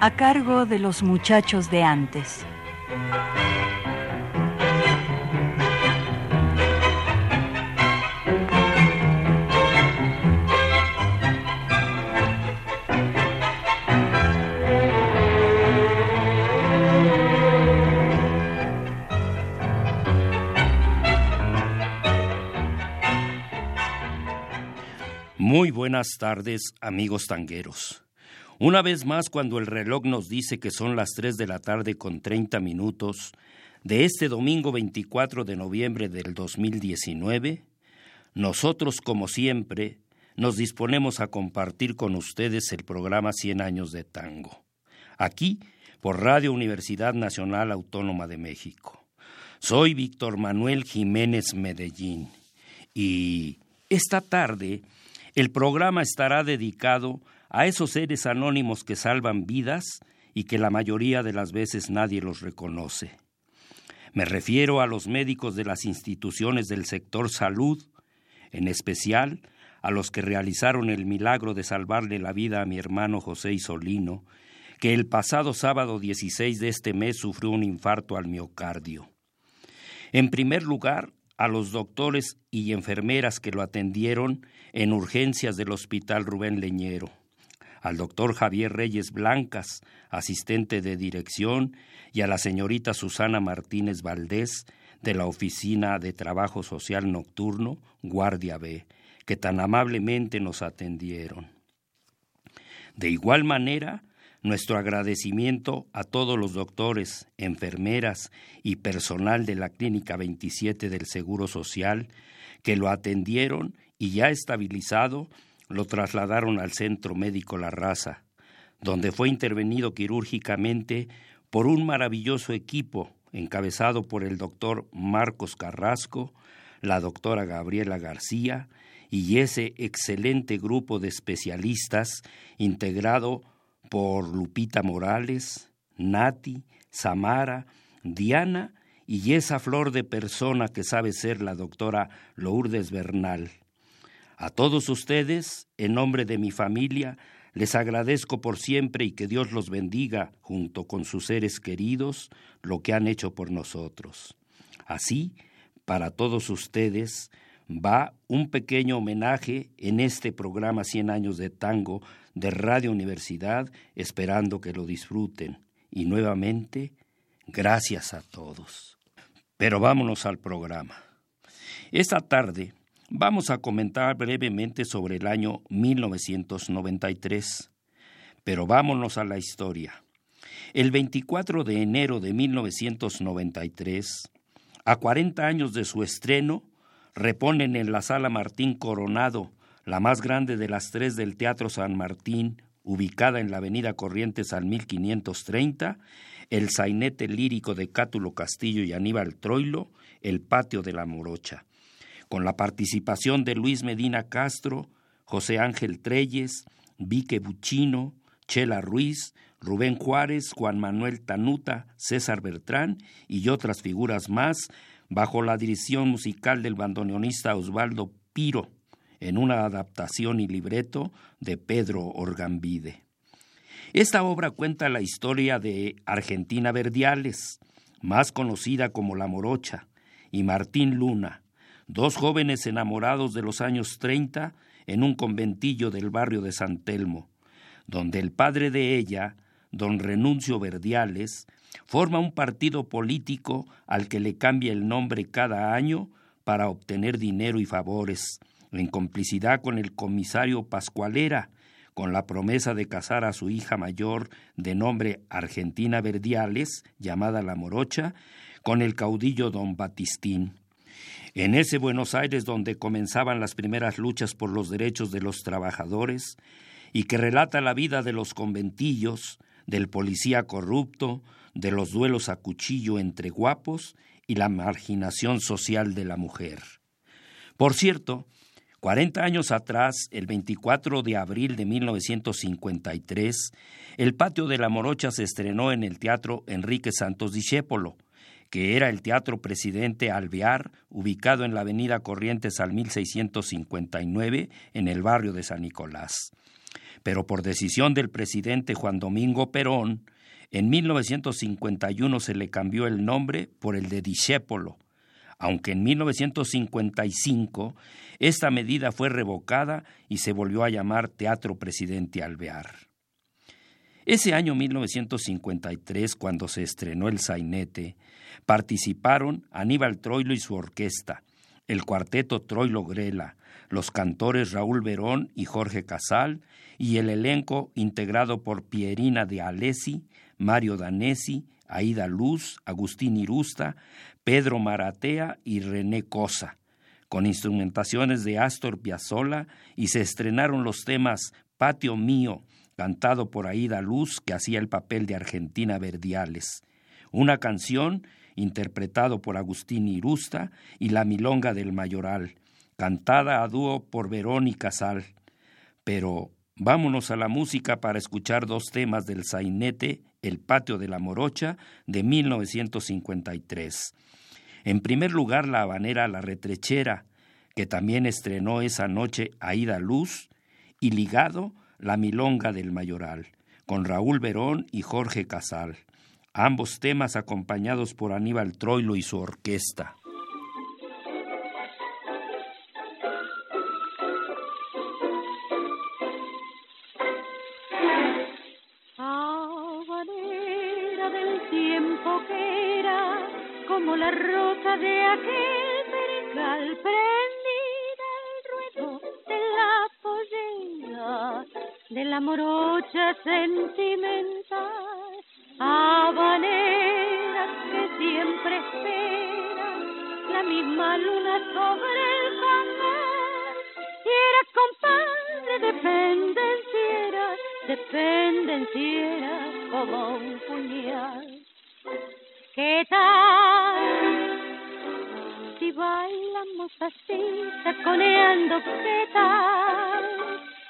A cargo de los muchachos de antes. Muy buenas tardes, amigos tangueros. Una vez más, cuando el reloj nos dice que son las 3 de la tarde con 30 minutos de este domingo 24 de noviembre del 2019, nosotros, como siempre, nos disponemos a compartir con ustedes el programa 100 años de tango, aquí por Radio Universidad Nacional Autónoma de México. Soy Víctor Manuel Jiménez Medellín y esta tarde el programa estará dedicado a esos seres anónimos que salvan vidas y que la mayoría de las veces nadie los reconoce. Me refiero a los médicos de las instituciones del sector salud, en especial a los que realizaron el milagro de salvarle la vida a mi hermano José Isolino, que el pasado sábado 16 de este mes sufrió un infarto al miocardio. En primer lugar, a los doctores y enfermeras que lo atendieron en urgencias del Hospital Rubén Leñero al doctor Javier Reyes Blancas, asistente de dirección, y a la señorita Susana Martínez Valdés, de la Oficina de Trabajo Social Nocturno, Guardia B, que tan amablemente nos atendieron. De igual manera, nuestro agradecimiento a todos los doctores, enfermeras y personal de la Clínica 27 del Seguro Social que lo atendieron y ya estabilizado lo trasladaron al Centro Médico La Raza, donde fue intervenido quirúrgicamente por un maravilloso equipo encabezado por el doctor Marcos Carrasco, la doctora Gabriela García y ese excelente grupo de especialistas integrado por Lupita Morales, Nati, Samara, Diana y esa flor de persona que sabe ser la doctora Lourdes Bernal. A todos ustedes, en nombre de mi familia, les agradezco por siempre y que Dios los bendiga junto con sus seres queridos lo que han hecho por nosotros. Así, para todos ustedes va un pequeño homenaje en este programa 100 años de tango de Radio Universidad, esperando que lo disfruten. Y nuevamente, gracias a todos. Pero vámonos al programa. Esta tarde Vamos a comentar brevemente sobre el año 1993, pero vámonos a la historia. El 24 de enero de 1993, a 40 años de su estreno, reponen en la Sala Martín Coronado, la más grande de las tres del Teatro San Martín, ubicada en la Avenida Corrientes al 1530, el sainete lírico de Cátulo Castillo y Aníbal Troilo, el Patio de la Morocha con la participación de Luis Medina Castro, José Ángel Treyes, Vique Buchino, Chela Ruiz, Rubén Juárez, Juan Manuel Tanuta, César Bertrán y otras figuras más, bajo la dirección musical del bandoneonista Osvaldo Piro, en una adaptación y libreto de Pedro Orgambide. Esta obra cuenta la historia de Argentina Verdiales, más conocida como La Morocha, y Martín Luna, dos jóvenes enamorados de los años treinta en un conventillo del barrio de San Telmo, donde el padre de ella, don Renuncio Verdiales, forma un partido político al que le cambia el nombre cada año para obtener dinero y favores, en complicidad con el comisario Pascualera, con la promesa de casar a su hija mayor de nombre Argentina Verdiales, llamada La Morocha, con el caudillo don Batistín. En ese Buenos Aires donde comenzaban las primeras luchas por los derechos de los trabajadores y que relata la vida de los conventillos, del policía corrupto, de los duelos a cuchillo entre guapos y la marginación social de la mujer. Por cierto, 40 años atrás, el 24 de abril de 1953, el patio de la Morocha se estrenó en el Teatro Enrique Santos Discépolo, que era el Teatro Presidente Alvear, ubicado en la Avenida Corrientes al 1659, en el barrio de San Nicolás. Pero por decisión del presidente Juan Domingo Perón, en 1951 se le cambió el nombre por el de Discépolo, aunque en 1955 esta medida fue revocada y se volvió a llamar Teatro Presidente Alvear. Ese año 1953, cuando se estrenó el sainete, participaron Aníbal Troilo y su orquesta, el cuarteto Troilo Grela, los cantores Raúl Verón y Jorge Casal, y el elenco integrado por Pierina de Alessi, Mario Danesi, Aida Luz, Agustín Irusta, Pedro Maratea y René Cosa, con instrumentaciones de Astor Piazzolla y se estrenaron los temas Patio Mío, cantado por Aida Luz, que hacía el papel de Argentina Verdiales, una canción interpretado por Agustín Irusta y La Milonga del Mayoral, cantada a dúo por Verónica Sal. Pero vámonos a la música para escuchar dos temas del sainete El patio de la morocha de 1953. En primer lugar, la habanera La Retrechera, que también estrenó esa noche Aida Luz, y ligado La Milonga del Mayoral, con Raúl Verón y Jorge Casal, ambos temas acompañados por Aníbal Troilo y su orquesta. verdadera que de la morocha sentimental, habaneras que siempre esperan la misma luna sobre el canal. Y era compadre dependenciera, dependenciera como un puñal. ¿Qué tal si bailamos así, taconeando? ¿Qué tal?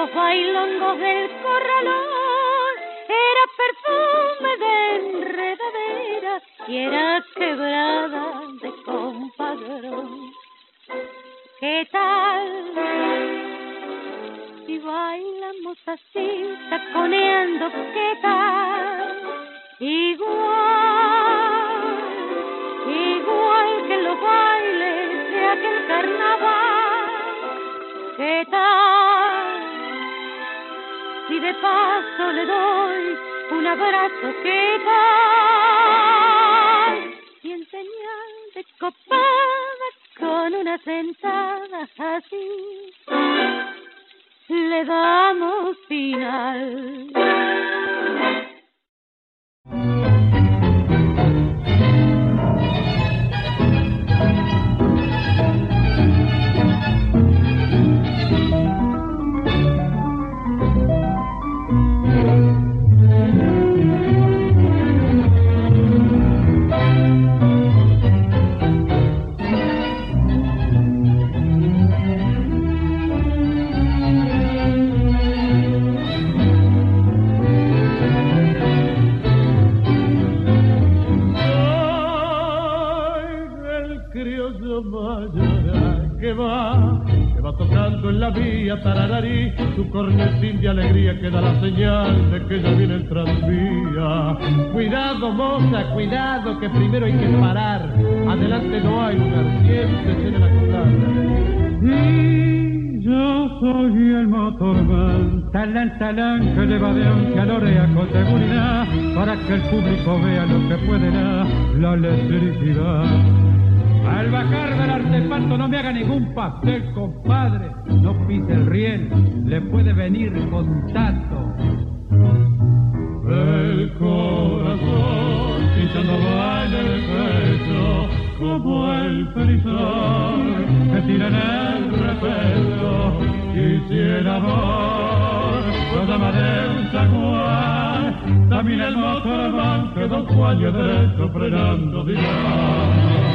los bailongos del corralón era perfume de enredadera y era quebrada de compadrón. ¿Qué tal? Si bailamos así, taconeando, ¿qué tal? Igual, igual que los bailes de aquel carnaval. Paso le doy un abrazo, ¿qué tal? Y en señal con una sentada así, le damos final. Cantando en la vía, tarararí, su cornetín de alegría que da la señal de que ya viene el tranvía. Cuidado, moza, cuidado, que primero hay que parar. Adelante no hay lugar, siéntese en la. Y yo soy el motorman, talán, talán, que le va de a con seguridad, para que el público vea lo que puede dar la electricidad. Al bajar del artefacto no me haga ningún pastel, compadre. No pise el riel, le puede venir contacto. El corazón pisando va en el pecho como el ferizón que tira en el repecho. Quisiera amor, lo llama de un zaguán, también el motorman que dos cuaños derecho frenando dirá.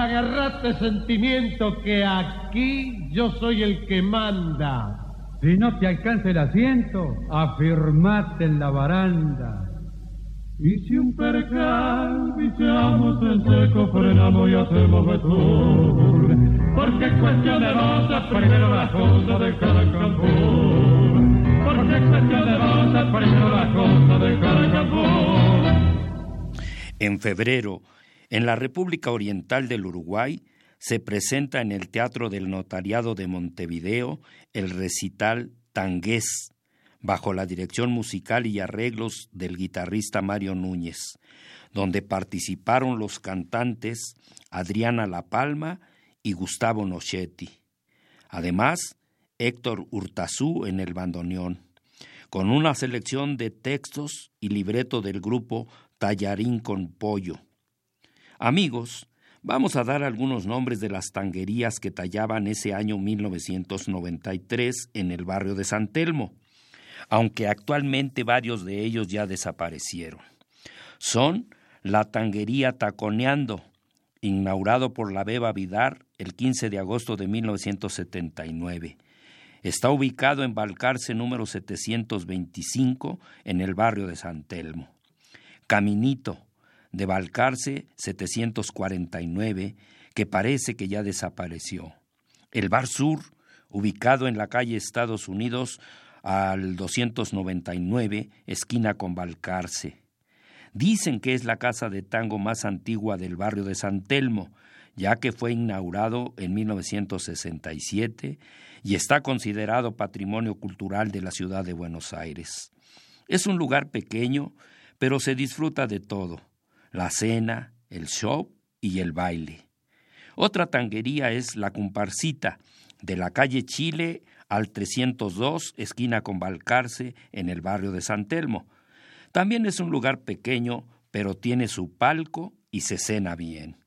Agarrate sentimiento que aquí yo soy el que manda. Si no te alcanza el asiento, afirmate en la baranda. Y si un percal viciamos en seco, frenamos y hacemos betur. Porque es cuestión de rosas, primero la cosa de Caracambur. Porque es cuestión de rosas, primero la cosa de Caracambur. En febrero, en la República Oriental del Uruguay se presenta en el Teatro del Notariado de Montevideo el recital Tangués, bajo la dirección musical y arreglos del guitarrista Mario Núñez, donde participaron los cantantes Adriana La Palma y Gustavo Nochetti. Además, Héctor Hurtazú en el bandoneón, con una selección de textos y libreto del grupo Tallarín con Pollo. Amigos, vamos a dar algunos nombres de las tanguerías que tallaban ese año 1993 en el barrio de San Telmo, aunque actualmente varios de ellos ya desaparecieron. Son la tanguería Taconeando, inaugurado por la Beba Vidar el 15 de agosto de 1979. Está ubicado en Balcarce número 725 en el barrio de San Telmo. Caminito, de Balcarce 749, que parece que ya desapareció. El Bar Sur, ubicado en la calle Estados Unidos al 299, esquina con Balcarce. Dicen que es la casa de tango más antigua del barrio de San Telmo, ya que fue inaugurado en 1967 y está considerado patrimonio cultural de la ciudad de Buenos Aires. Es un lugar pequeño, pero se disfruta de todo la cena, el show y el baile. Otra tanguería es la comparsita, de la calle Chile al 302, esquina con Balcarce, en el barrio de San Telmo. También es un lugar pequeño, pero tiene su palco y se cena bien.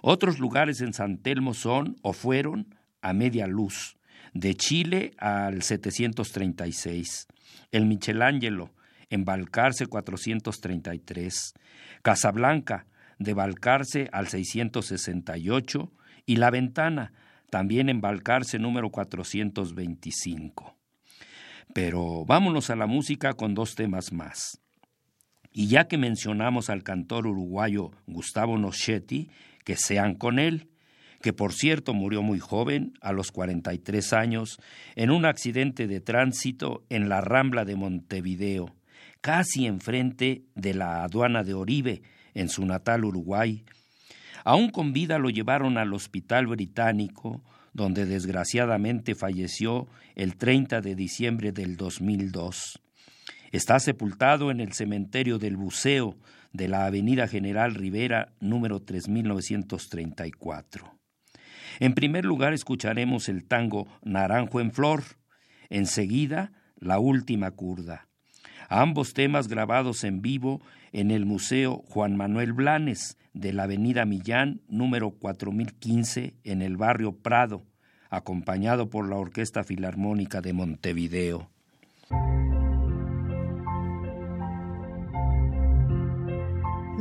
Otros lugares en San Telmo son o fueron a media luz, de Chile al 736, el Michelangelo, en Balcarce 433, Casablanca, de Balcarce al 668, y La Ventana, también en Balcarce número 425. Pero vámonos a la música con dos temas más. Y ya que mencionamos al cantor uruguayo Gustavo Nochetti, que sean con él, que por cierto murió muy joven, a los 43 años, en un accidente de tránsito en la Rambla de Montevideo, casi enfrente de la aduana de Oribe, en su natal Uruguay. Aún con vida lo llevaron al hospital británico, donde desgraciadamente falleció el 30 de diciembre del 2002. Está sepultado en el cementerio del Buceo de la Avenida General Rivera, número 3934. En primer lugar escucharemos el tango Naranjo en Flor, enseguida La Última Curda ambos temas grabados en vivo en el Museo Juan Manuel Blanes de la Avenida Millán, número 4015, en el barrio Prado, acompañado por la Orquesta Filarmónica de Montevideo.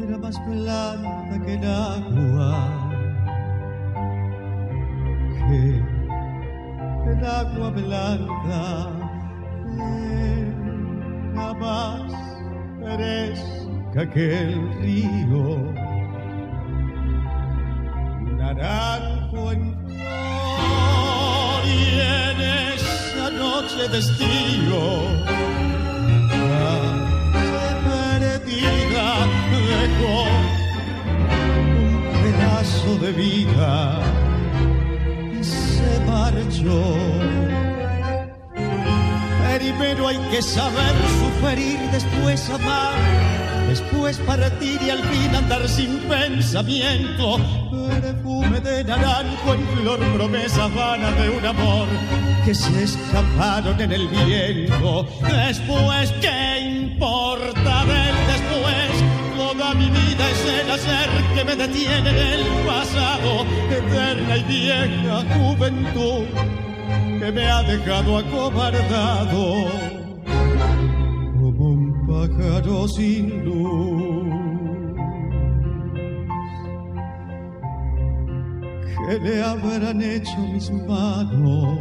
Era más blanca que el agua, que el agua blanca más fresca que el río, naranjo en flor destino. perdida dejó un pedazo de vida y se marchó. Primero hay que saber sufrir, después amar, después partir y al fin andar sin pensamiento. Perfume de naranjo en flor, promesa vana de un amor que se escaparon en el viento. Después, ¿qué importa del después? Toda mi vida es el hacer que me detiene en el pasado, eterna y vieja juventud que me ha dejado acobardado como un pájaro sin luz. ¿Qué le habrán hecho mis manos?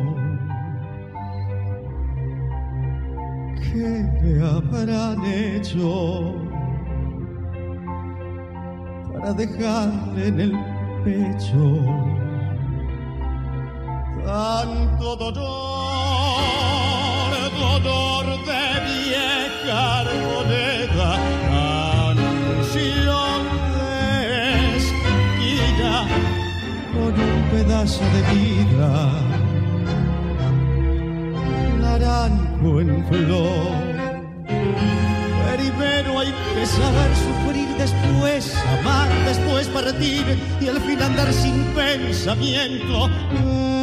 ¿Qué le habrán hecho para dejarle en el pecho? Tanto dolor, dolor de vieja moneda, canción de esquina con un pedazo de vida, naranjo en flor. Primero hay que saber sufrir, después amar, después partir y al fin andar sin pensamiento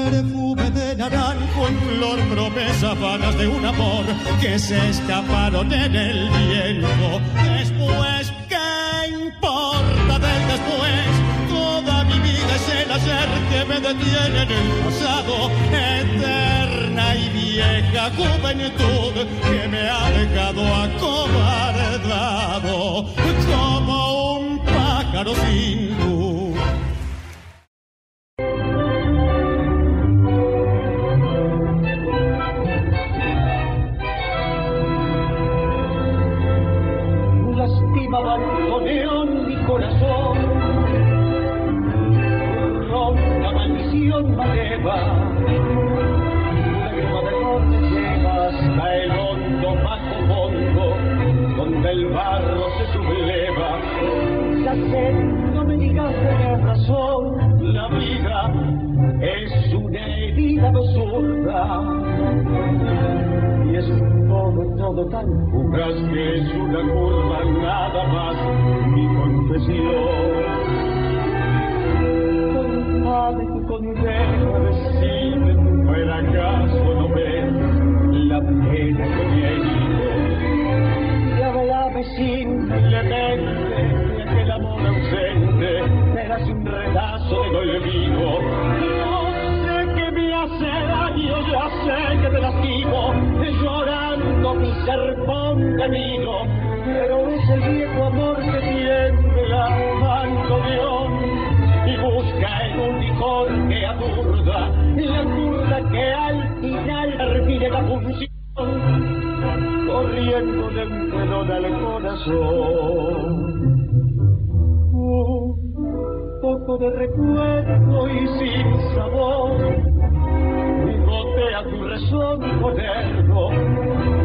perfume de naranjo en flor, promesa vanas de un amor que se escaparon en el viento. Después, ¿qué importa del después? Toda mi vida es el hacer que me detiene en el pasado, eterna y vieja juventud que me ha dejado acobardado como un pájaro sin es una herida absurda y es todo, todo tan fugaz que es una curva nada más mi confesión. Compadre, tu condena recibe tu fracaso, no ves la pena que me he ido. Y hablame simplemente de que el amor ausente era un redazo de golpe pero es el viejo amor que tiembla dando de y busca en un licor que aturda, la curva que al final repite la función, corriendo de melón al corazón. Un poco de recuerdo y sin sabor, gotea tu rezón moderno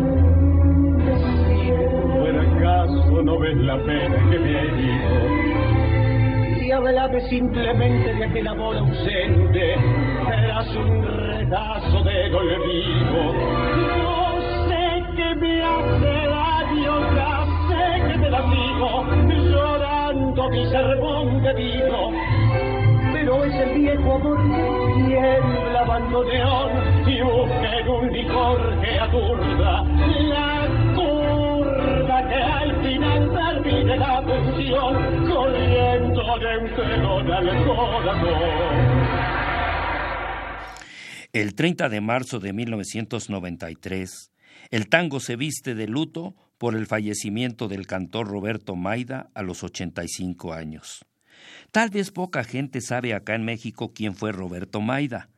si por acaso no ves la pena que me he ido. Y hablame simplemente de aquel amor ausente, eras un pedazo de olvido. No sé qué me hace daño, ya sé que te digo, llorando mi sermón de. Pero es el viejo amor que tiembla abandoneón y busca en un licor que aturda la al final termine la corriendo al corazón. El 30 de marzo de 1993, el tango se viste de luto por el fallecimiento del cantor Roberto Maida a los 85 años. Tal vez poca gente sabe acá en México quién fue Roberto Maida,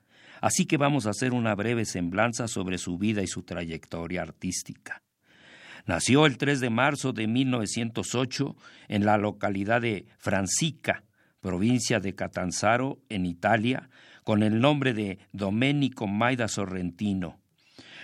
así que vamos a hacer una breve semblanza sobre su vida y su trayectoria artística. Nació el 3 de marzo de 1908 en la localidad de Francica, provincia de Catanzaro, en Italia, con el nombre de Domenico Maida Sorrentino.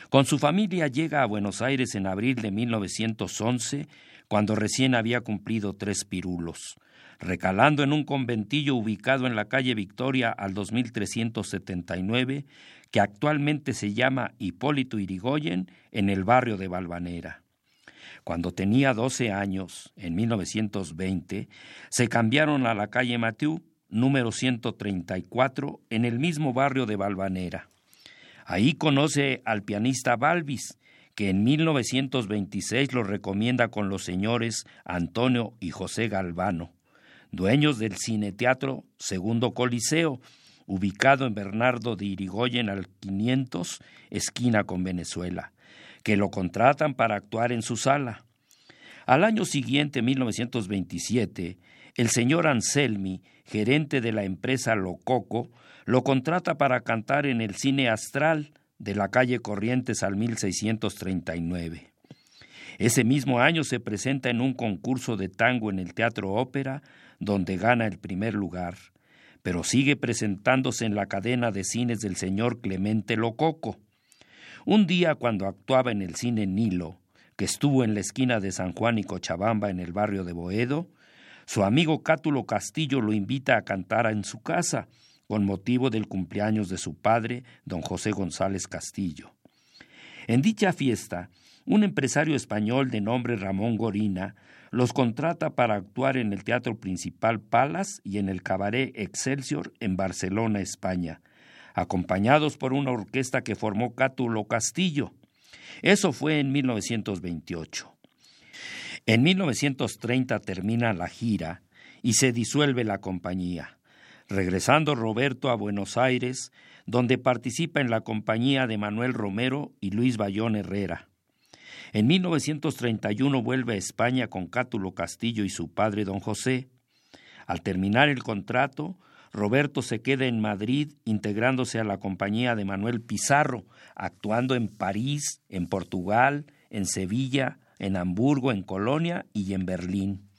Con su familia llega a Buenos Aires en abril de 1911, cuando recién había cumplido tres pirulos recalando en un conventillo ubicado en la calle Victoria al 2379, que actualmente se llama Hipólito Irigoyen, en el barrio de Valvanera. Cuando tenía 12 años, en 1920, se cambiaron a la calle Mathieu, número 134, en el mismo barrio de Valvanera. Ahí conoce al pianista Balvis, que en 1926 lo recomienda con los señores Antonio y José Galvano dueños del Cineteatro Segundo Coliseo, ubicado en Bernardo de Irigoyen al 500, esquina con Venezuela, que lo contratan para actuar en su sala. Al año siguiente, 1927, el señor Anselmi, gerente de la empresa Lococo, lo contrata para cantar en el Cine Astral de la calle Corrientes al 1639. Ese mismo año se presenta en un concurso de tango en el Teatro Ópera, donde gana el primer lugar, pero sigue presentándose en la cadena de cines del señor Clemente Lococo. Un día cuando actuaba en el cine Nilo, que estuvo en la esquina de San Juan y Cochabamba en el barrio de Boedo, su amigo Cátulo Castillo lo invita a cantar en su casa, con motivo del cumpleaños de su padre, don José González Castillo. En dicha fiesta, un empresario español de nombre Ramón Gorina los contrata para actuar en el Teatro Principal Palas y en el Cabaret Excelsior en Barcelona, España, acompañados por una orquesta que formó Cátulo Castillo. Eso fue en 1928. En 1930 termina la gira y se disuelve la compañía, regresando Roberto a Buenos Aires, donde participa en la compañía de Manuel Romero y Luis Bayón Herrera. En 1931 vuelve a España con Cátulo Castillo y su padre don José. Al terminar el contrato, Roberto se queda en Madrid integrándose a la compañía de Manuel Pizarro, actuando en París, en Portugal, en Sevilla, en Hamburgo, en Colonia y en Berlín.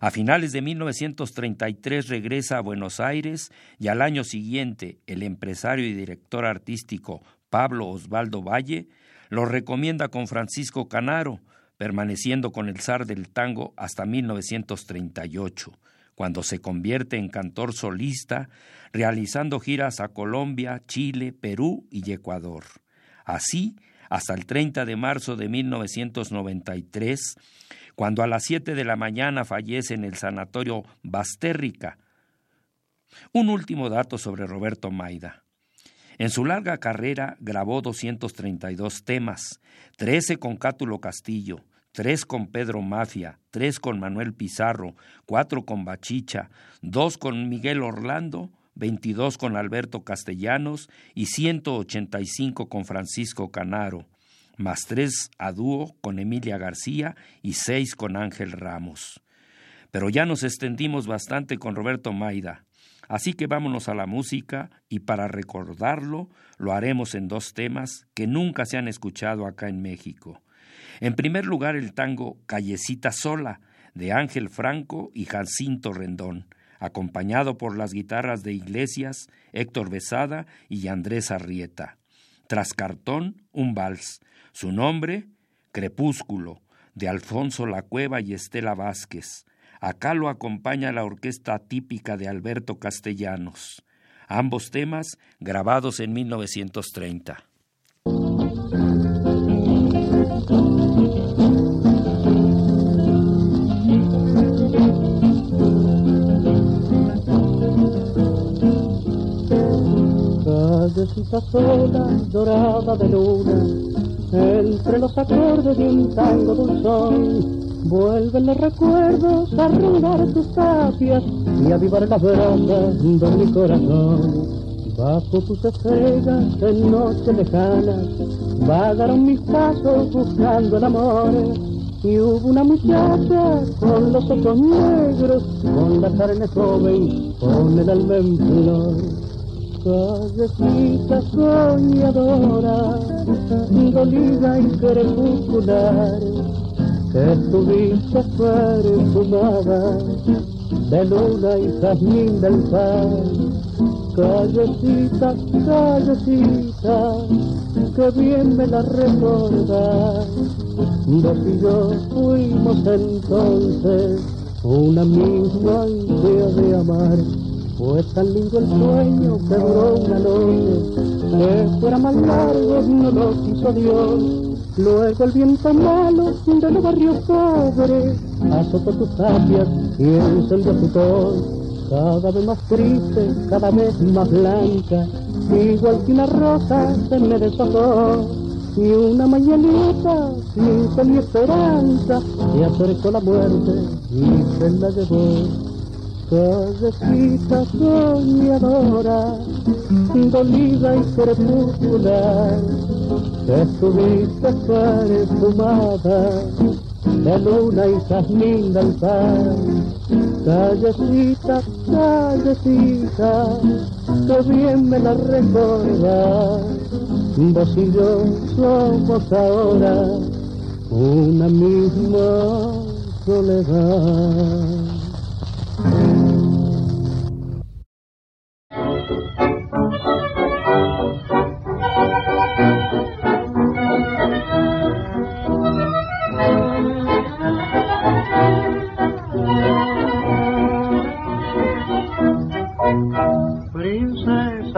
A finales de 1933 regresa a Buenos Aires y al año siguiente el empresario y director artístico Pablo Osvaldo Valle lo recomienda con Francisco Canaro, permaneciendo con el zar del tango hasta 1938, cuando se convierte en cantor solista, realizando giras a Colombia, Chile, Perú y Ecuador. Así, hasta el 30 de marzo de 1993, cuando a las 7 de la mañana fallece en el sanatorio Bastérrica. Un último dato sobre Roberto Maida. En su larga carrera grabó 232 temas, 13 con Cátulo Castillo, 3 con Pedro Mafia, 3 con Manuel Pizarro, 4 con Bachicha, 2 con Miguel Orlando, 22 con Alberto Castellanos y 185 con Francisco Canaro, más 3 a dúo con Emilia García y 6 con Ángel Ramos. Pero ya nos extendimos bastante con Roberto Maida. Así que vámonos a la música y para recordarlo lo haremos en dos temas que nunca se han escuchado acá en México. En primer lugar el tango Callecita Sola de Ángel Franco y Jacinto Rendón, acompañado por las guitarras de Iglesias, Héctor Besada y Andrés Arrieta. Tras cartón, un vals. Su nombre, Crepúsculo, de Alfonso La Cueva y Estela Vázquez. Acá lo acompaña la orquesta típica de Alberto Castellanos. Ambos temas grabados en 1930. Callecita sola, dorada de luna, entre los acordes de un tango dulzón Vuelven los recuerdos a rondar tus tapias y avivar las brasas de mi corazón. Bajo tus estrellas en noche lejana, vagaron mis pasos buscando el amor. Y hubo una muchacha con los ojos negros, con la carne joven, con el alma en flor. Callecita soñadora, dolida y crepuscular, que tu vista perfumada de luna y jazmín del pan Callecita, callecita, que bien me la recuerda. Vos y yo fuimos entonces una misma idea de amar. Fue tan lindo el sueño que duró una noche, que fuera más largo no lo quiso Dios. Luego el viento malo de los barrios pobres azotó tus tapias y encendió tu tos cada vez más triste, cada vez más blanca, igual que una rosa se me deshojó. Y una mañanita sin fe ni esperanza, y acercó la muerte y se la llevó. Callecita soñadora, dolida y crepuscular, que estuviste perfumada de luna y jazmín del. Callecita, callecita, que bien me la recuerda. Vos y yo somos ahora una misma soledad.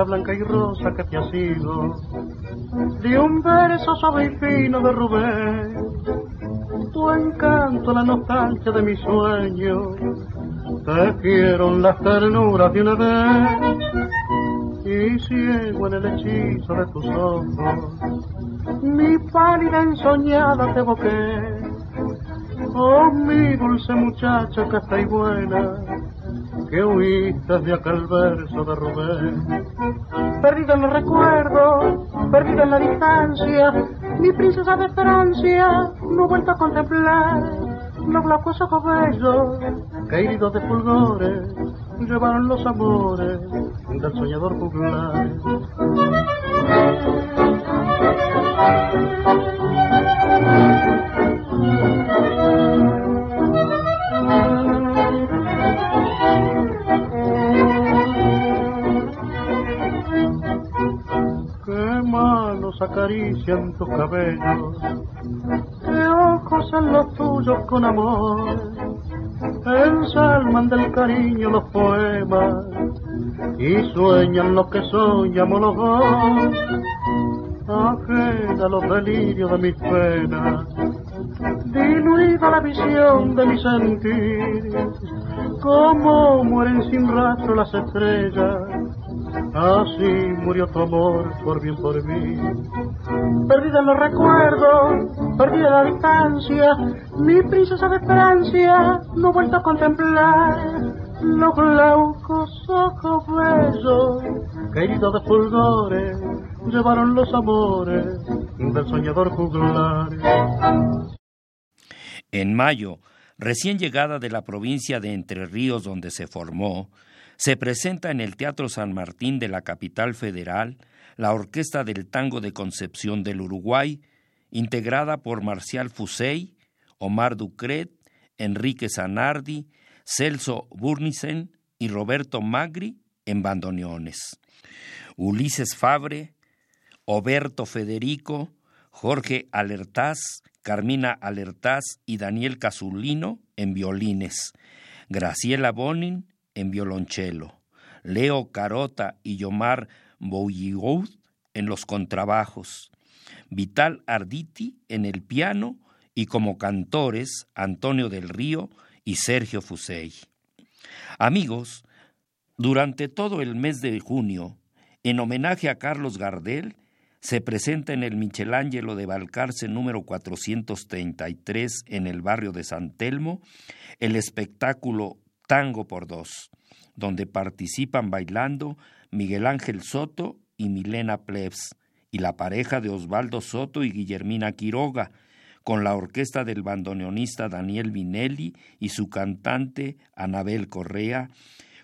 Blanca y rosa que te ha sido, de un verso suave y fino de Rubén, tu encanto, la nostalgia de mi sueño, tejieron las ternuras de una vez, y ciego en el hechizo de tus ojos, mi pálida ensoñada te evoqué, oh mi dulce muchacha que está y buena, que huiste de aquel verso de Rubén. Perdido en los recuerdos, perdido en la distancia, mi princesa de Francia no he vuelto a contemplar los blancos ojos bellos heridos de fulgores llevaron los amores del soñador popular. acarician tus cabellos, que ojos en los tuyos con amor, ensalman del cariño los poemas y sueñan lo que soñamos los dos, ajena los delirios de mis penas, diluida la visión de mi sentir, como mueren sin rastro las estrellas Así murió tu amor por bien por mí. Perdida en los recuerdos, perdida la distancia, mi princesa de Francia no he vuelto a contemplar los blancos ojos bellos que de fulgores llevaron los amores del soñador juglar. En mayo, recién llegada de la provincia de Entre Ríos donde se formó, se presenta en el Teatro San Martín de la capital federal la Orquesta del Tango de Concepción del Uruguay, integrada por Marcial Fusey, Omar Ducret, Enrique Zanardi, Celso Burnisen y Roberto Magri en bandoneones. Ulises Fabre, Oberto Federico, Jorge Alertaz, Carmina Alertaz y Daniel Casulino en violines. Graciela Bonin en violonchelo, Leo Carota y Yomar Bouilloud en los contrabajos, Vital Arditi en el piano y como cantores Antonio del Río y Sergio Fusey. Amigos, durante todo el mes de junio, en homenaje a Carlos Gardel, se presenta en el Michelangelo de Balcarce número 433 en el barrio de San Telmo el espectáculo Tango por dos, donde participan bailando Miguel Ángel Soto y Milena Plebs, y la pareja de Osvaldo Soto y Guillermina Quiroga, con la orquesta del bandoneonista Daniel Vinelli y su cantante Anabel Correa,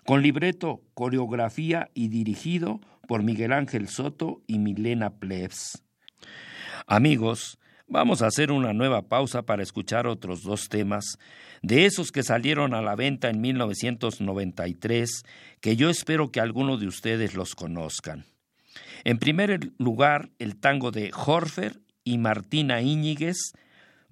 con libreto, coreografía y dirigido por Miguel Ángel Soto y Milena Plebs. Amigos, vamos a hacer una nueva pausa para escuchar otros dos temas de esos que salieron a la venta en 1993, que yo espero que alguno de ustedes los conozcan. En primer lugar, el tango de Horfer y Martina Íñiguez,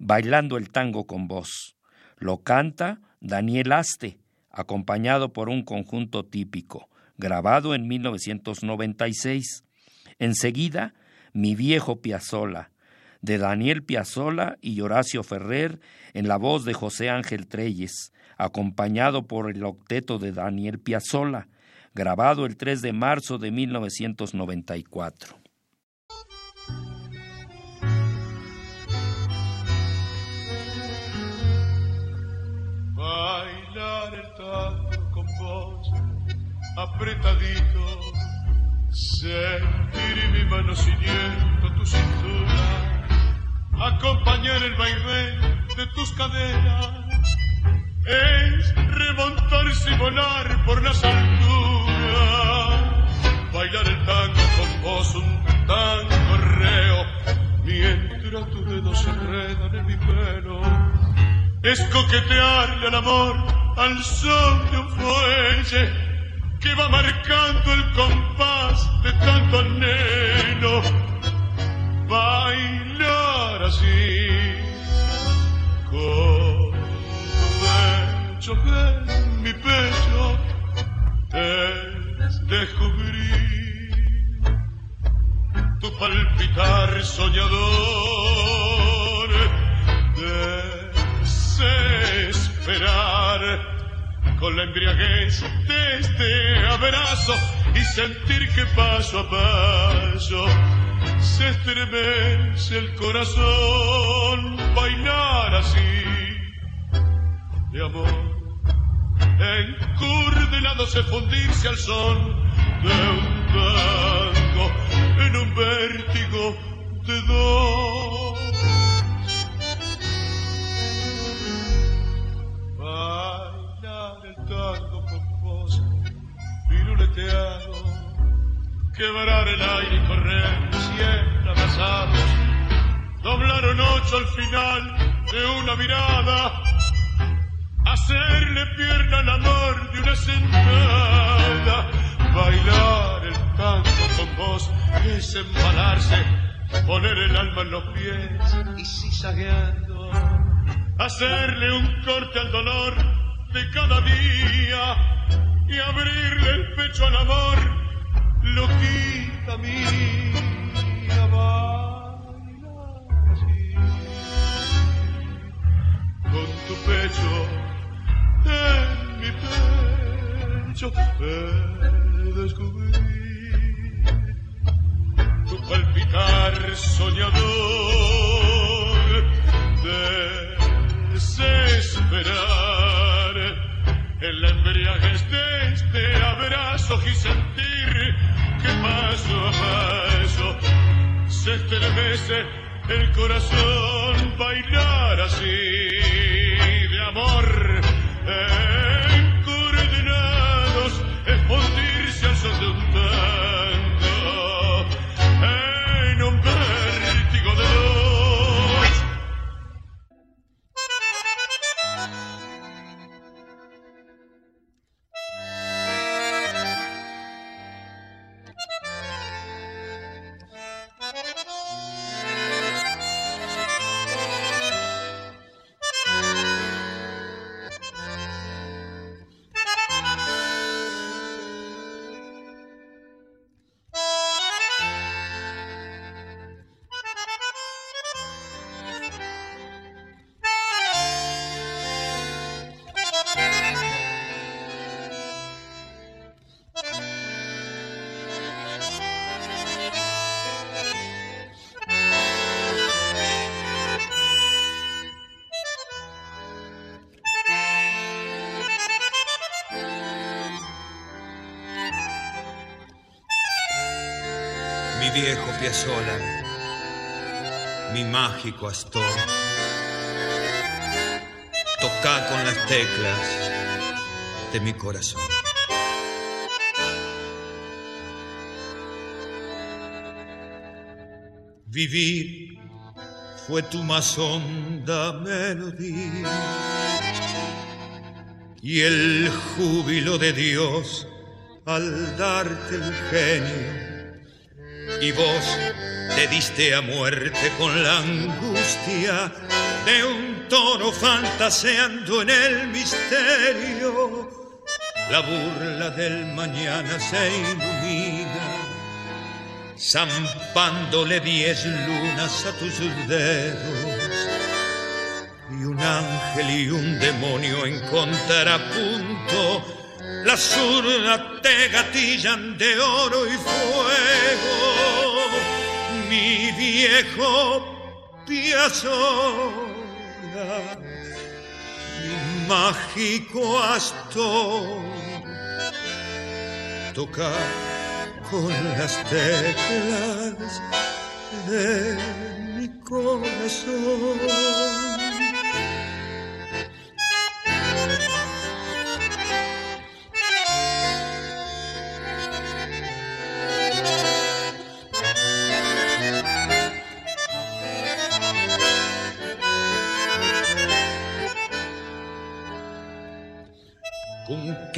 Bailando el tango con voz. Lo canta Daniel Aste, acompañado por un conjunto típico, grabado en 1996. Enseguida, Mi viejo Piazzola, de Daniel Piazzola y Horacio Ferrer en la voz de José Ángel Treyes, acompañado por el octeto de Daniel Piazzola, grabado el 3 de marzo de 1994. Bailar el tango con vos, apretadito, sentir mi mano siguiendo tu cintura, acompañar el baile de tus caderas, es remontarse y volar por las alturas, bailar el tango con vos, un tango reo, mientras tus dedos se enredan en mi pelo. Es coquetearle al amor al son de un fuelle que va marcando el compás de tanto anhelo. Bailar así con tu pecho en mi pecho es descubrir tu palpitar soñador esperar con la embriaguez de este abrazo y sentir que paso a paso se estremece el corazón, bailar así de amor, se fundirse al son de un tango en un vértigo de dos. quebrar el aire y correr abrazados, doblaron ocho al final de una mirada, hacerle pierna al amor de una sentada, bailar el tango con vos es embalarse, poner el alma en los pies y zigzagueando, hacerle un corte al dolor de cada día y abrirle el pecho al amor, lo quita mía, Con tu pecho en mi pecho, he descubrir tu palpitar soñador de desesperar. El embriaguez de este abrazo y sentir que paso a paso se estremece el corazón bailar así de amor viejo Piazzola, mi mágico Astor. Toca con las teclas de mi corazón. Vivir fue tu más honda melodía y el júbilo de Dios al darte el genio y vos te diste a muerte con la angustia de un toro fantaseando en el misterio. La burla del mañana se ilumina, zampándole diez lunas a tus dedos. Y un ángel y un demonio en contrapunto la zurda te gatillan de oro y fuego. Mi viejo Piazzolla, mi mágico astor, toca con las teclas de mi corazón.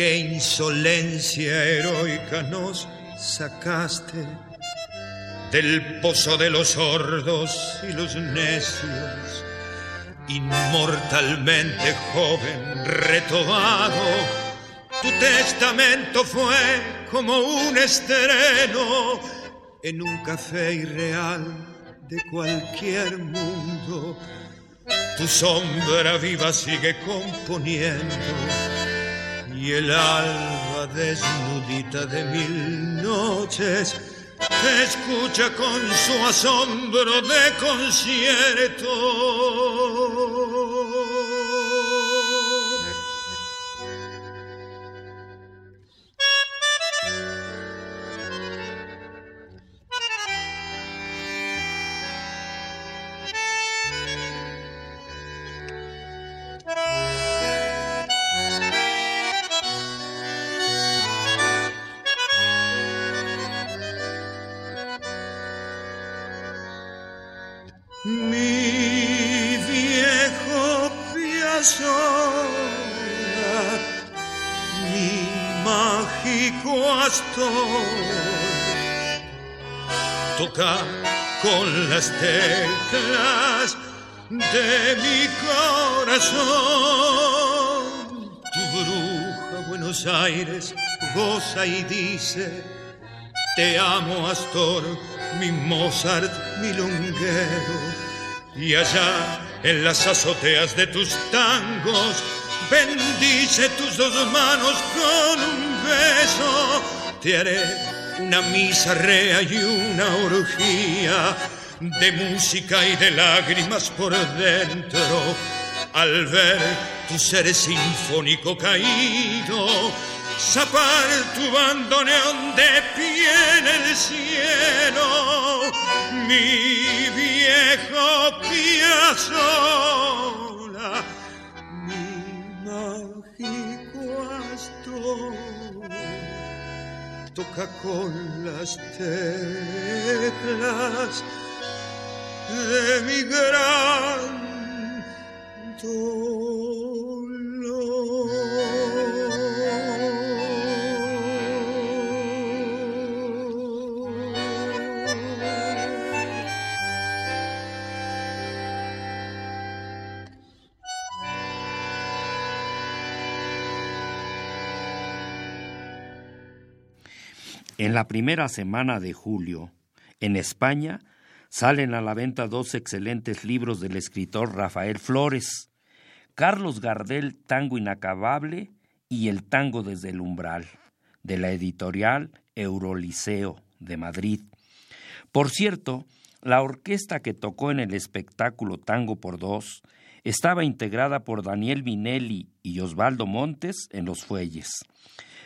Qué insolencia heroica nos sacaste del pozo de los sordos y los necios, inmortalmente joven, retobado. Tu testamento fue como un estreno en un café irreal de cualquier mundo. Tu sombra viva sigue componiendo y el alba desnudita de mil noches escucha con su asombro de concierto. Las teclas de mi corazón. Tu bruja Buenos Aires goza y dice, te amo Astor, mi Mozart, mi lunguero. Y allá en las azoteas de tus tangos, bendice tus dos manos con un beso. Te haré una misa rea y una orgía de música y de lágrimas por dentro. Al ver tu ser sinfónico caído, zapar tu bandoneón de pie en el cielo, mi viejo Piazzolla toca con las teclas En la primera semana de julio, en España, salen a la venta dos excelentes libros del escritor Rafael Flores, Carlos Gardel, Tango Inacabable y El Tango desde el Umbral, de la editorial Euroliceo de Madrid. Por cierto, la orquesta que tocó en el espectáculo Tango por Dos estaba integrada por Daniel Vinelli y Osvaldo Montes en los fuelles.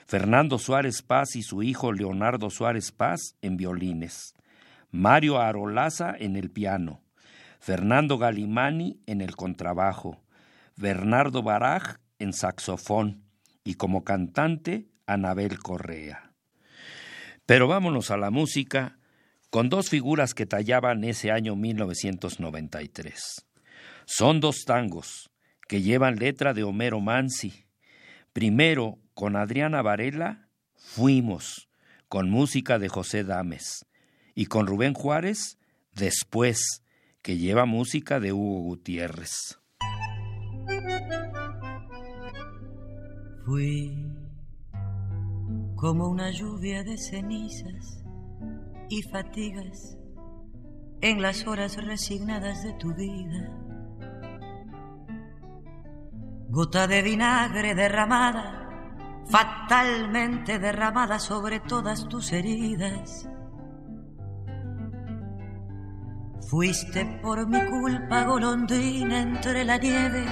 Fernando Suárez Paz y su hijo Leonardo Suárez Paz en violines, Mario Arolaza en el piano, Fernando Galimani en el contrabajo, Bernardo Baraj en saxofón y como cantante Anabel Correa. Pero vámonos a la música con dos figuras que tallaban ese año 1993. Son dos tangos que llevan letra de Homero Mansi. Primero, con Adriana Varela, Fuimos, con música de José Dames. Y con Rubén Juárez, Después, que lleva música de Hugo Gutiérrez. Fui como una lluvia de cenizas y fatigas en las horas resignadas de tu vida. Gota de vinagre derramada, fatalmente derramada sobre todas tus heridas. Fuiste por mi culpa golondrina entre la nieve,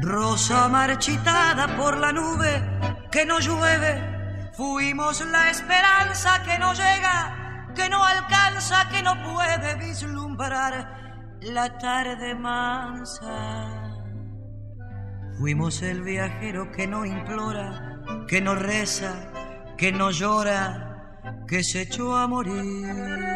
rosa marchitada por la nube que no llueve Fuimos la esperanza que no llega, que no alcanza, que no puede vislumbrar la tarde mansa. Fuimos el viajero que no implora, que no reza, que no llora, que se echó a morir.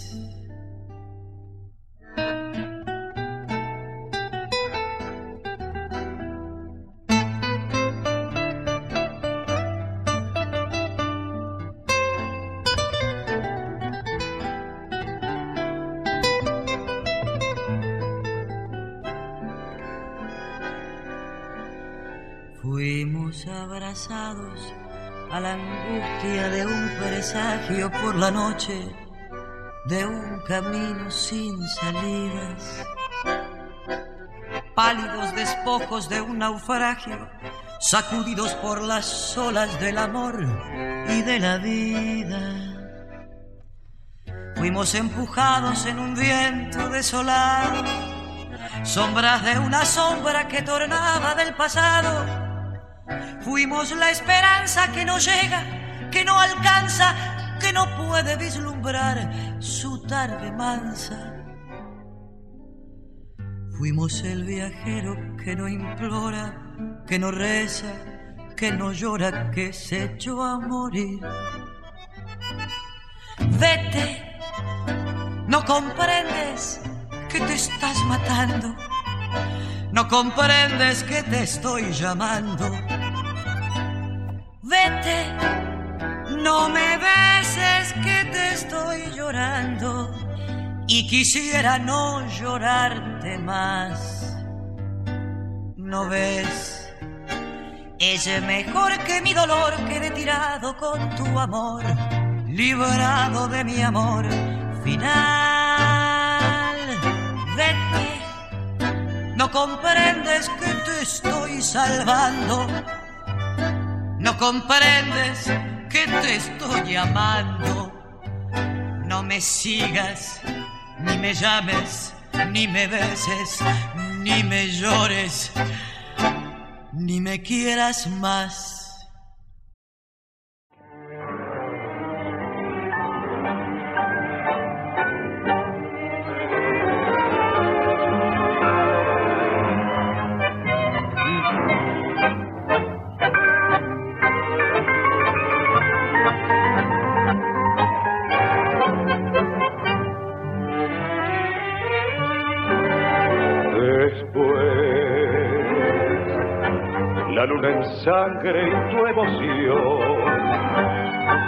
A la angustia de un presagio por la noche, de un camino sin salidas. Pálidos despojos de un naufragio, sacudidos por las olas del amor y de la vida. Fuimos empujados en un viento desolado, sombras de una sombra que tornaba del pasado Fuimos la esperanza que no llega, que no alcanza, que no puede vislumbrar su tarde mansa. Fuimos el viajero que no implora, que no reza, que no llora, que se echó a morir. Vete, no comprendes que te estás matando, no comprendes que te estoy llamando vete, no me beses que te estoy llorando y quisiera no llorarte más. ¿No ves? Es mejor que mi dolor quede tirado con tu amor, librado de mi amor final. Vete, no comprendes que te estoy salvando no comprendes que te estoy llamando. No me sigas, ni me llames, ni me beses, ni me llores, ni me quieras más. Sangre y tu emoción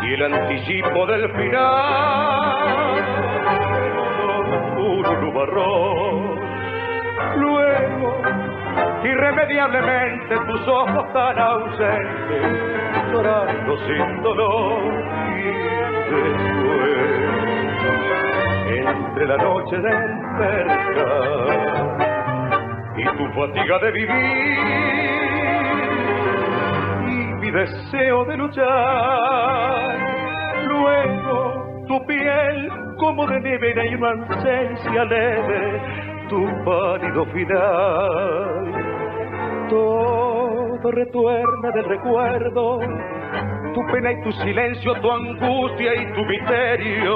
y el anticipo del final. Un nubarrón luego irremediablemente tus ojos tan ausentes llorando sin dolor y después entre la noche del mercado y tu fatiga de vivir deseo de luchar. Luego tu piel como de nieve y una ausencia leve, tu pálido final. Todo retuerna del recuerdo, tu pena y tu silencio, tu angustia y tu misterio.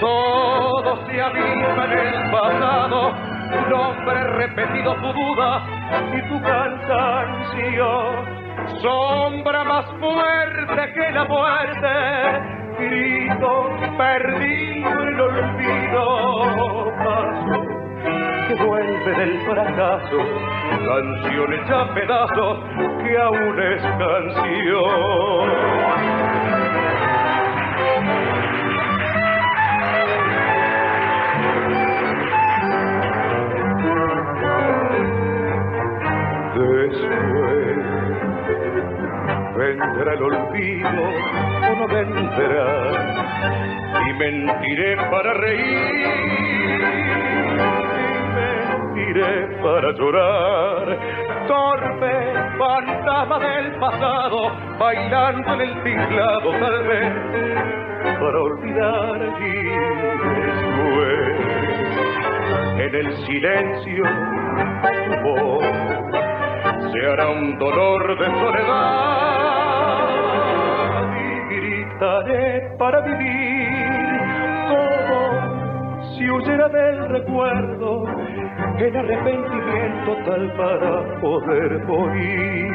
Todo se abisma en el pasado tu nombre repetido, tu duda y tu cansancio. Sombra más fuerte que la muerte, grito perdido en el olvido. Paso que vuelve del fracaso, canción hecha pedazos que aún es canción. Vendrá el olvido o no vendrá. Y mentiré para reír, y mentiré para llorar. Torpe fantasma del pasado, bailando en el tinglado tal vez, para olvidar y después, en el silencio, tu voz se hará un dolor de soledad para vivir como si huyera del recuerdo el arrepentimiento tal para poder morir.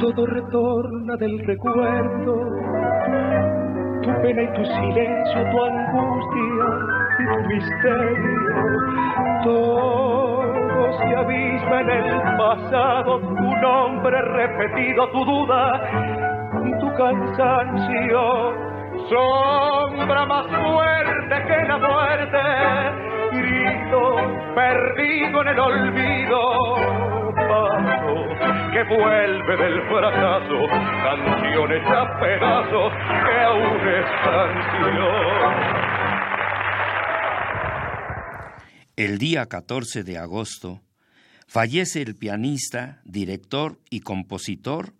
Todo retorna del recuerdo, tu pena y tu silencio, tu angustia y tu misterio, todo se abisma en el pasado, tu nombre repetido, tu duda tu cansancio. Sombra más fuerte que la muerte, grito perdido en el olvido. Paso que vuelve del fracaso, canciones a pedazos que aún es canción. El día 14 de agosto fallece el pianista, director y compositor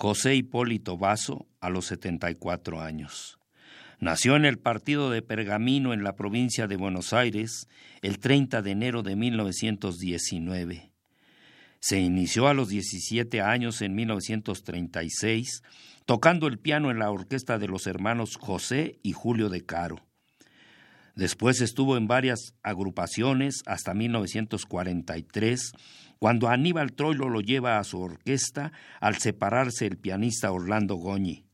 José Hipólito Vaso a los 74 años. Nació en el partido de Pergamino en la provincia de Buenos Aires el 30 de enero de 1919. Se inició a los 17 años en 1936 tocando el piano en la orquesta de los hermanos José y Julio de Caro. Después estuvo en varias agrupaciones hasta 1943, cuando Aníbal Troilo lo lleva a su orquesta al separarse el pianista Orlando Goñi,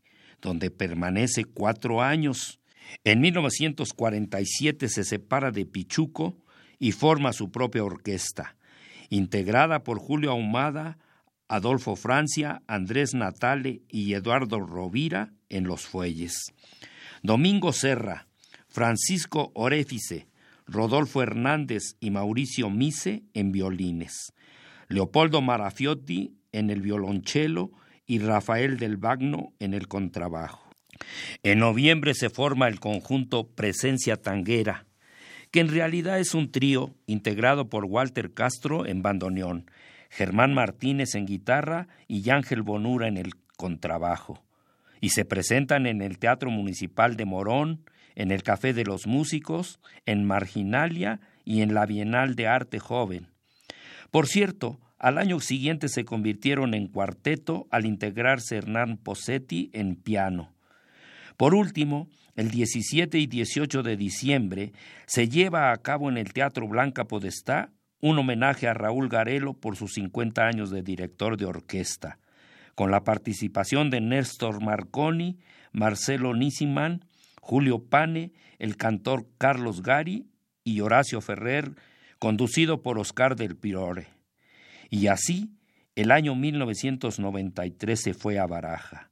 donde permanece cuatro años. En 1947 se separa de Pichuco y forma su propia orquesta, integrada por Julio Ahumada, Adolfo Francia, Andrés Natale y Eduardo Rovira en los fuelles. Domingo Serra, Francisco Orefice, Rodolfo Hernández y Mauricio Mise en violines, Leopoldo Marafiotti en el violonchelo y Rafael del Bagno en el contrabajo. En noviembre se forma el conjunto Presencia Tanguera, que en realidad es un trío integrado por Walter Castro en bandoneón, Germán Martínez en guitarra y Ángel Bonura en el contrabajo. Y se presentan en el Teatro Municipal de Morón, en el Café de los Músicos, en Marginalia y en la Bienal de Arte Joven. Por cierto, al año siguiente se convirtieron en cuarteto al integrarse Hernán Posetti en piano. Por último, el 17 y 18 de diciembre se lleva a cabo en el Teatro Blanca Podestá un homenaje a Raúl Garelo por sus 50 años de director de orquesta, con la participación de Néstor Marconi, Marcelo Nisiman, Julio Pane, el cantor Carlos Gari y Horacio Ferrer, conducido por Oscar del Pirore. Y así, el año 1993 se fue a Baraja.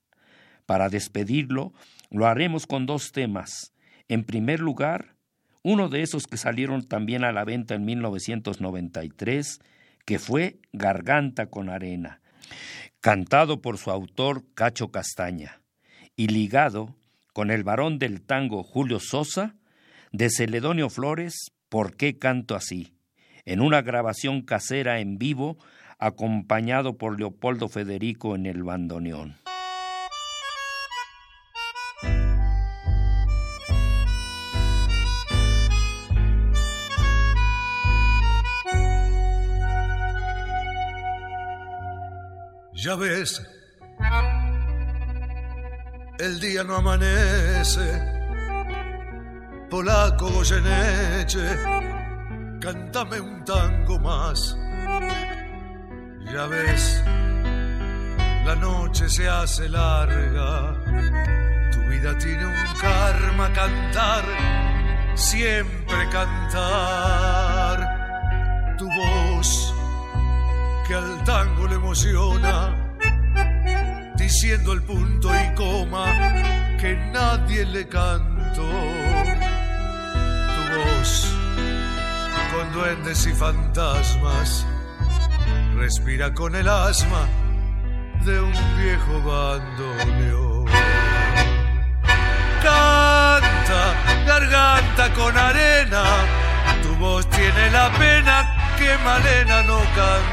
Para despedirlo, lo haremos con dos temas. En primer lugar, uno de esos que salieron también a la venta en 1993, que fue Garganta con Arena, cantado por su autor Cacho Castaña y ligado con el varón del tango Julio Sosa, de Celedonio Flores, ¿Por qué canto así? en una grabación casera en vivo acompañado por Leopoldo Federico en el bandoneón. Ya ves, el día no amanece. Polaco Goyeneche, cántame un tango más. Ya ves, la noche se hace larga. Tu vida tiene un karma cantar, siempre cantar. Tu voz que al tango le emociona, diciendo el punto y coma que nadie le cantó. Tu voz con duendes y fantasmas respira con el asma de un viejo bandoneón. Canta, garganta con arena, tu voz tiene la pena que Malena no canta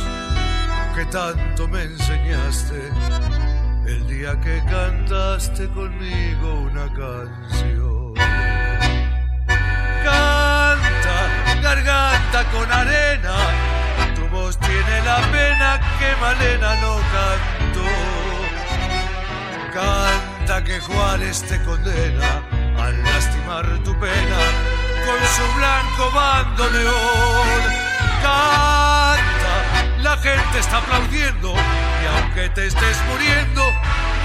que tanto me enseñaste el día que cantaste conmigo una canción. Canta, garganta con arena, tu voz tiene la pena que Malena no cantó. Canta que Juárez te condena al lastimar tu pena con su blanco bandoneón. Canta, gente está aplaudiendo y aunque te estés muriendo,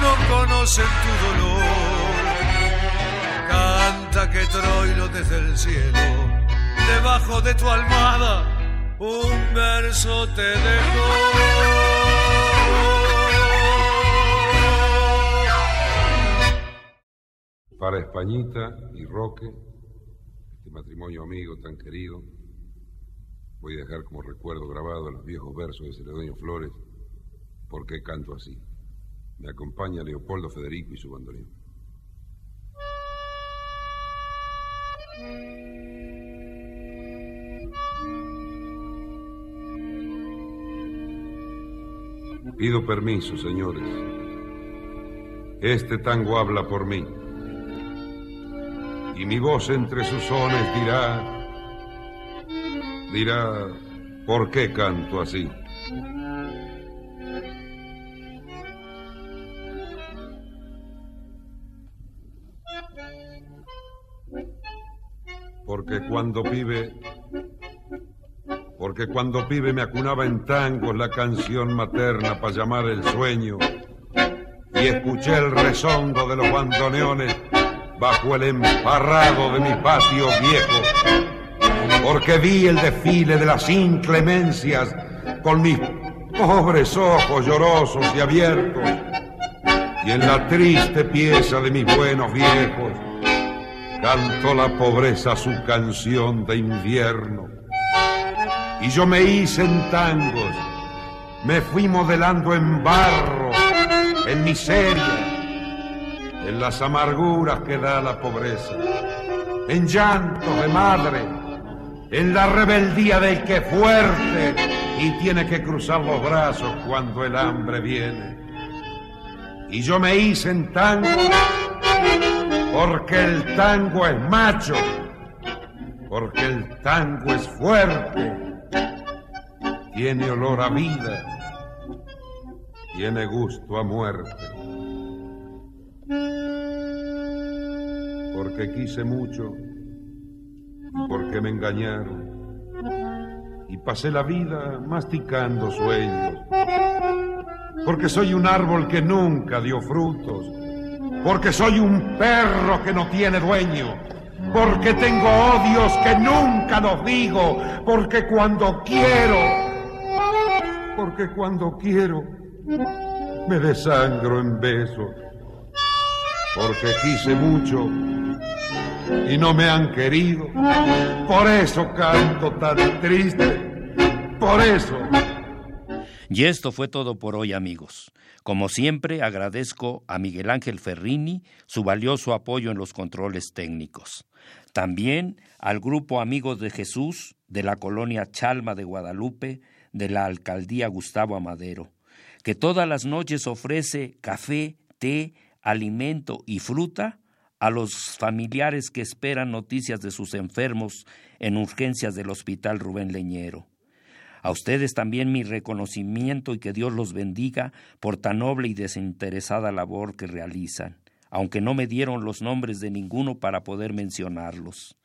no conocen tu dolor. Canta que Troilo desde el cielo, debajo de tu almohada, un verso te dejó. Para Españita y Roque, este matrimonio amigo tan querido, voy a dejar como recuerdo grabado los viejos versos de Celedonio Flores, ¿Por qué canto así? Me acompaña Leopoldo Federico y su bandoneón. Pido permiso, señores. Este tango habla por mí y mi voz entre sus sones dirá, dirá, ¿por qué canto así? Porque cuando pibe, porque cuando pibe me acunaba en tangos la canción materna para llamar el sueño y escuché el rezongo de los bandoneones bajo el emparrado de mi patio viejo, porque vi el desfile de las inclemencias con mis pobres ojos llorosos y abiertos, y en la triste pieza de mis buenos viejos cantó la pobreza su canción de invierno. Y yo me hice en tangos, me fui modelando en barro, en miseria, en las amarguras que da la pobreza, en llanto de madre, en la rebeldía del que fuerte y tiene que cruzar los brazos cuando el hambre viene. Y yo me hice en tango porque el tango es macho, porque el tango es fuerte, tiene olor a vida, tiene gusto a muerte. Porque quise mucho, porque me engañaron y pasé la vida masticando sueños. Porque soy un árbol que nunca dio frutos. Porque soy un perro que no tiene dueño. Porque tengo odios que nunca los digo. Porque cuando quiero, porque cuando quiero, me desangro en besos. Porque quise mucho y no me han querido. Por eso canto tan triste. Por eso. Y esto fue todo por hoy, amigos. Como siempre, agradezco a Miguel Ángel Ferrini su valioso apoyo en los controles técnicos. También al grupo Amigos de Jesús de la colonia Chalma de Guadalupe, de la alcaldía Gustavo Amadero, que todas las noches ofrece café, té, alimento y fruta a los familiares que esperan noticias de sus enfermos en urgencias del Hospital Rubén Leñero. A ustedes también mi reconocimiento y que Dios los bendiga por tan noble y desinteresada labor que realizan, aunque no me dieron los nombres de ninguno para poder mencionarlos.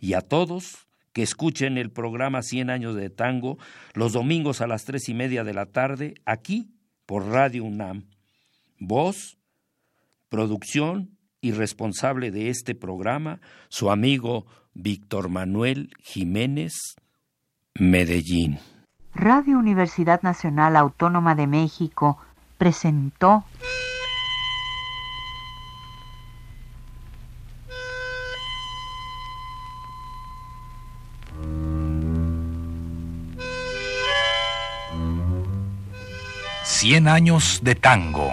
Y a todos que escuchen el programa Cien años de tango los domingos a las tres y media de la tarde aquí por Radio UNAM. Voz, producción y responsable de este programa, su amigo Víctor Manuel Jiménez, Medellín. Radio Universidad Nacional Autónoma de México presentó Cien años de tango.